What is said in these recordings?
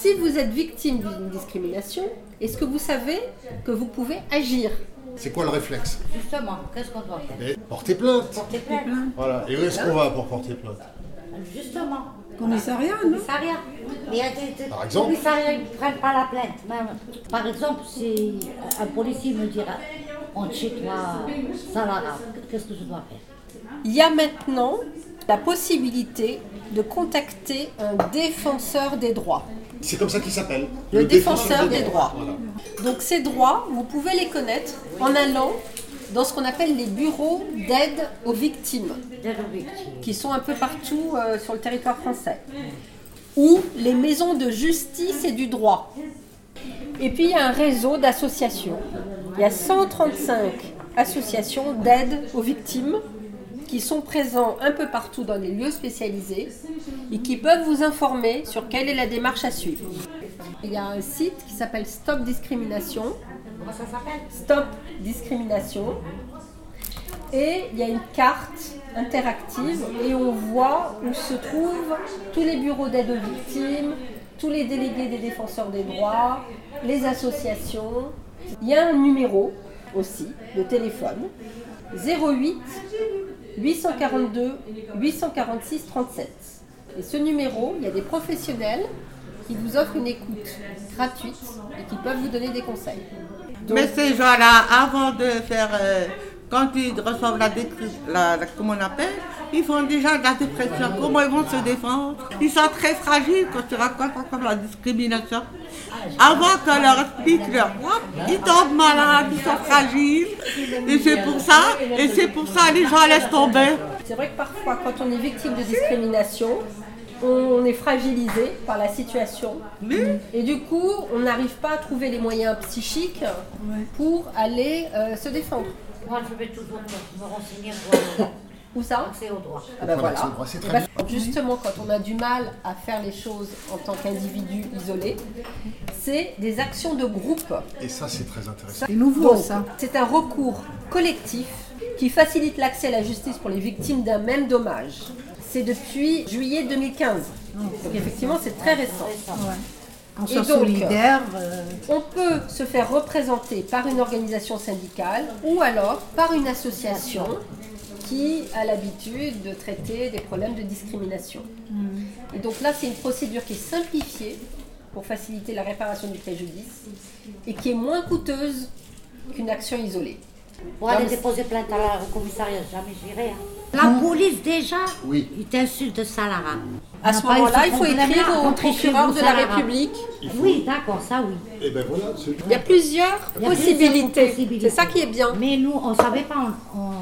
Si vous êtes victime d'une discrimination, est-ce que vous savez que vous pouvez agir? C'est quoi le réflexe? Justement, qu'est-ce qu'on doit faire? Et Porter plainte. Porter plainte. Voilà. Et où est-ce qu'on va pour porter plainte? Justement. Commissariat, non? Commissariat. Mais il y a des, des Par exemple? commissariats, ils ne prennent pas la plainte. Même. Par exemple, si un policier me dira on chez toi, Salara, qu'est-ce que je dois faire Il y a maintenant la possibilité de contacter un défenseur des droits. C'est comme ça qu'il s'appelle. Le, défenseur, des droits. Voilà. Donc ces droits, vous pouvez les connaître en allant dans ce qu'on appelle les bureaux d'aide aux victimes, D'aide aux victimes. qui sont un peu partout euh, sur le territoire français, ou les maisons de justice et du droit. Et puis il y a un réseau d'associations. Il y a 135 associations d'aide aux victimes qui sont présents un peu partout dans les lieux spécialisés et qui peuvent vous informer sur quelle est la démarche à suivre. Il y a un site qui s'appelle Stop Discrimination. Comment ça s'appelle? Stop Discrimination. Et il y a une carte interactive et on voit où se trouvent tous les bureaux d'aide aux victimes, tous les délégués des défenseurs des droits, les associations. Il y a un numéro aussi de téléphone 08 842 846 37. Et ce numéro, il y a des professionnels qui vous offrent une écoute gratuite et qui peuvent vous donner des conseils. Mais ces gens-là, avant de faire, euh, quand ils reçoivent la, la, la- comment on appelle, ils font déjà de la dépression. Comment ils vont se défendre? Ils sont très fragiles quand tu racontes encore la discrimination. Avant qu'on leur explique leur droit, ils tombent malades, ils sont fragiles. Et c'est pour ça, et c'est pour ça les gens laissent tomber. C'est vrai que parfois, quand on est victime de discrimination, on est fragilisé par la situation. Et du coup, on n'arrive pas à trouver les moyens psychiques pour aller euh, se défendre. Moi, je vais toujours me renseigner pour Où ça accès au droit. Ah ben Voilà, c'est droit, c'est Eh très ben, justement, quand on a du mal à faire les choses en tant qu'individu isolé, c'est des actions de groupe. Et ça, c'est très intéressant. C'est nouveau, Donc, ça. C'est un recours collectif qui facilite l'accès à la justice pour les victimes d'un même dommage. C'est depuis juillet 2015. Donc effectivement, c'est très récent. On Et donc, solidaire. euh, On peut se faire représenter par une organisation syndicale ou alors par une association qui a l'habitude de traiter des problèmes de discrimination. Et donc là, c'est une procédure qui est simplifiée pour faciliter la réparation du préjudice et qui est moins coûteuse qu'une action isolée. Pour aller déposer plainte à la- au commissariat, jamais j'irai. hein. La police, déjà, Oui. il t'insulte de Salara. À ce moment-là, il faut écrire au procureur de la. République. Oui, d'accord, ça oui. Et ben voilà, Il y a plusieurs Il y a plusieurs possibilités. possibilités. C'est ça qui est bien. Mais nous, on ne savait pas. on- on-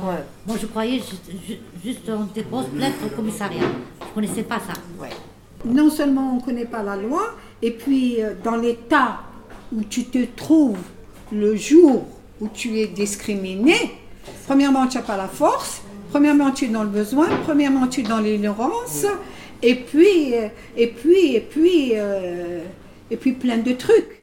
Moi, je croyais juste, ju- juste on dépose plainte au commissariat. Je ne connaissais pas ça. non seulement on ne connaît pas la loi, et puis euh, dans l'état où tu te trouves le jour où tu es discriminé, premièrement, tu n'as pas la force, premièrement, tu es dans le besoin, premièrement, tu es dans l'ignorance, et puis, euh, et puis, et puis, euh, et puis plein de trucs.